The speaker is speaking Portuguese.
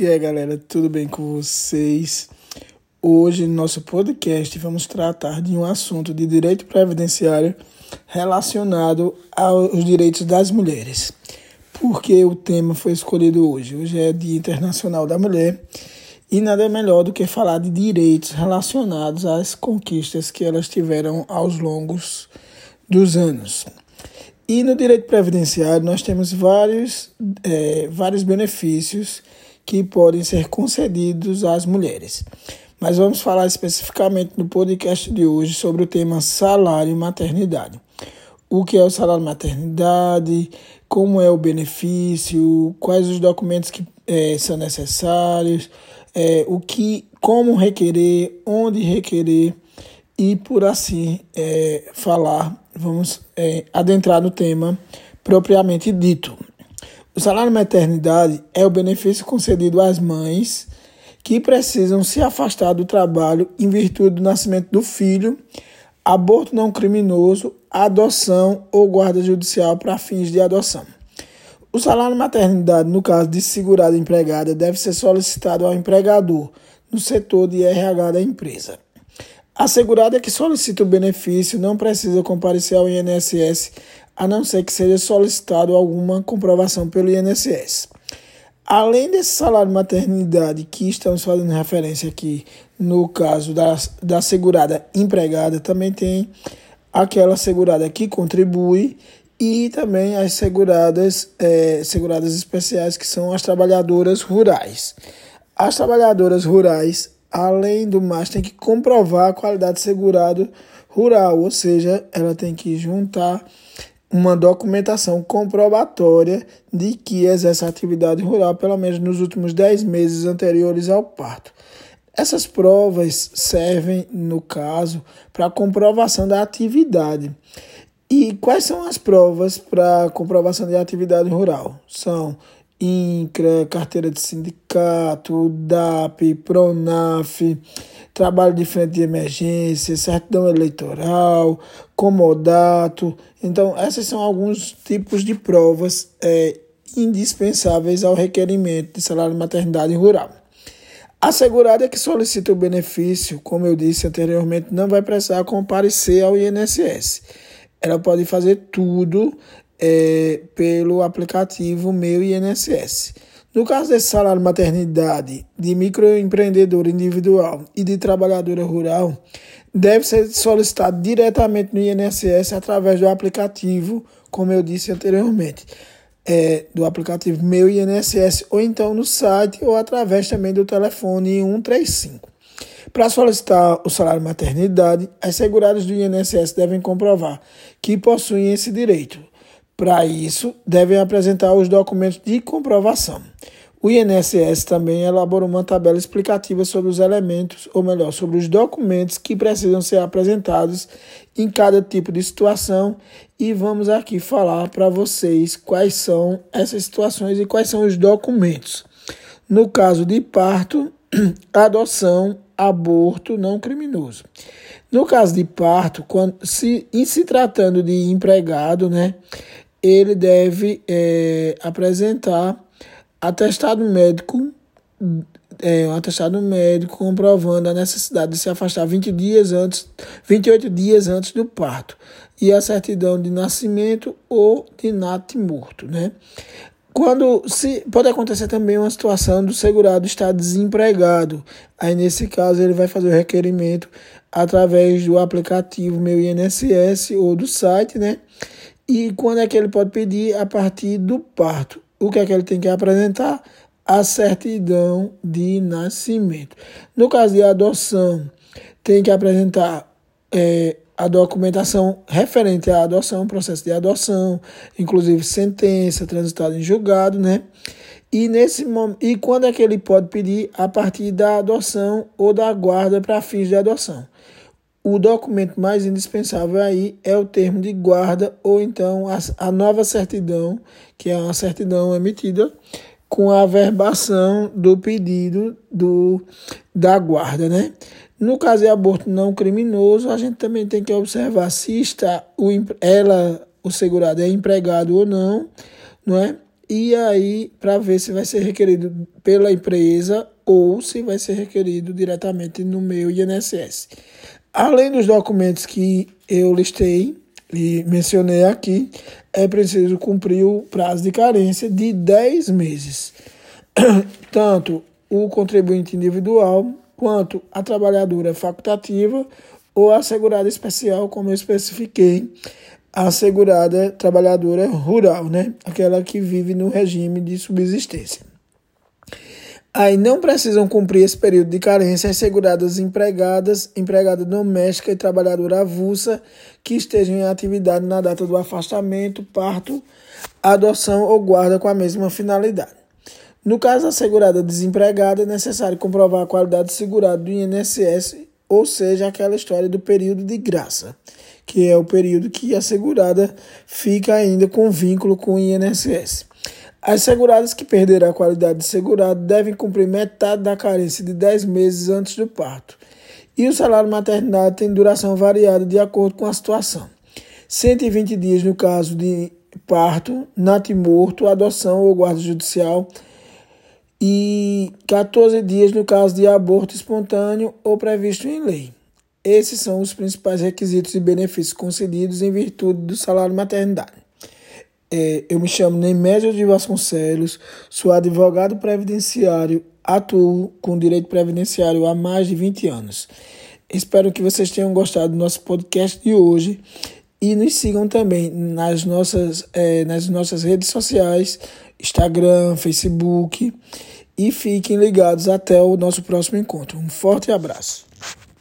E aí, galera, tudo bem com vocês? Hoje, no nosso podcast, vamos tratar de um assunto de direito previdenciário relacionado aos direitos das mulheres. Porque o tema foi escolhido hoje. Hoje é Dia Internacional da Mulher e nada melhor do que falar de direitos relacionados às conquistas que elas tiveram aos longos dos anos. E no direito previdenciário nós temos vários, é, vários benefícios que podem ser concedidos às mulheres. Mas vamos falar especificamente no podcast de hoje sobre o tema salário e maternidade. O que é o salário maternidade, como é o benefício, quais os documentos que é, são necessários, é, o que, como requerer, onde requerer e por assim é, falar, vamos adentrar no tema propriamente dito. O salário maternidade é o benefício concedido às mães que precisam se afastar do trabalho em virtude do nascimento do filho, aborto não criminoso, adoção ou guarda judicial para fins de adoção. O salário maternidade, no caso de segurada empregada, deve ser solicitado ao empregador no setor de RH da empresa. A segurada que solicita o benefício não precisa comparecer ao INSS, a não ser que seja solicitado alguma comprovação pelo INSS. Além desse salário maternidade que estamos fazendo referência aqui, no caso da, da segurada empregada, também tem aquela segurada que contribui e também as seguradas, é, seguradas especiais, que são as trabalhadoras rurais. As trabalhadoras rurais além do mais, tem que comprovar a qualidade de segurado rural, ou seja, ela tem que juntar uma documentação comprobatória de que exerce atividade rural pelo menos nos últimos 10 meses anteriores ao parto. Essas provas servem, no caso, para comprovação da atividade. E quais são as provas para comprovação de atividade rural? São INCRA, carteira de sindicato, DAP, PRONAF, trabalho de frente de emergência, certidão eleitoral, comodato. Então, esses são alguns tipos de provas é, indispensáveis ao requerimento de salário de maternidade rural. A segurada que solicita o benefício, como eu disse anteriormente, não vai precisar comparecer ao INSS. Ela pode fazer tudo é, pelo aplicativo Meu INSS. No caso desse salário maternidade de microempreendedor individual e de trabalhadora rural, deve ser solicitado diretamente no INSS através do aplicativo, como eu disse anteriormente, é, do aplicativo Meu INSS, ou então no site, ou através também do telefone 135. Para solicitar o salário maternidade, as seguradas do INSS devem comprovar que possuem esse direito para isso, devem apresentar os documentos de comprovação. O INSS também elaborou uma tabela explicativa sobre os elementos, ou melhor, sobre os documentos que precisam ser apresentados em cada tipo de situação e vamos aqui falar para vocês quais são essas situações e quais são os documentos. No caso de parto, adoção, aborto não criminoso. No caso de parto, quando se em se tratando de empregado, né, ele deve é, apresentar atestado médico, é, um atestado médico comprovando a necessidade de se afastar 20 dias antes, 28 dias antes do parto e a certidão de nascimento ou de nat morto, né? Quando se pode acontecer também uma situação do segurado estar desempregado, aí nesse caso ele vai fazer o requerimento através do aplicativo Meu INSS ou do site, né? E quando é que ele pode pedir? A partir do parto. O que é que ele tem que apresentar? A certidão de nascimento. No caso de adoção, tem que apresentar é, a documentação referente à adoção, processo de adoção, inclusive sentença transitada em julgado, né? E nesse e quando é que ele pode pedir a partir da adoção ou da guarda para fins de adoção? O documento mais indispensável aí é o termo de guarda ou então a, a nova certidão, que é uma certidão emitida com a averbação do pedido do, da guarda, né? No caso de aborto não criminoso, a gente também tem que observar se está o, ela, o segurado é empregado ou não, não é? e aí para ver se vai ser requerido pela empresa ou se vai ser requerido diretamente no meu INSS. Além dos documentos que eu listei e mencionei aqui, é preciso cumprir o prazo de carência de 10 meses. Tanto o contribuinte individual quanto a trabalhadora facultativa ou a segurada especial, como eu especifiquei, a segurada trabalhadora rural, né? Aquela que vive no regime de subsistência. Aí não precisam cumprir esse período de carência as seguradas empregadas, empregada doméstica e trabalhadora avulsa que estejam em atividade na data do afastamento, parto, adoção ou guarda com a mesma finalidade. No caso da segurada desempregada, é necessário comprovar a qualidade de segurado do INSS, ou seja, aquela história do período de graça, que é o período que a segurada fica ainda com vínculo com o INSS. As seguradas que perderam a qualidade de segurado devem cumprir metade da carência de 10 meses antes do parto. E o salário maternidade tem duração variada de acordo com a situação. 120 dias no caso de parto, natimorto, adoção ou guarda judicial e 14 dias no caso de aborto espontâneo ou previsto em lei. Esses são os principais requisitos e benefícios concedidos em virtude do salário maternidade. É, eu me chamo Nemédio de Vasconcelos, sou advogado previdenciário, atuo com direito previdenciário há mais de 20 anos. Espero que vocês tenham gostado do nosso podcast de hoje e nos sigam também nas nossas, é, nas nossas redes sociais, Instagram, Facebook e fiquem ligados até o nosso próximo encontro. Um forte abraço.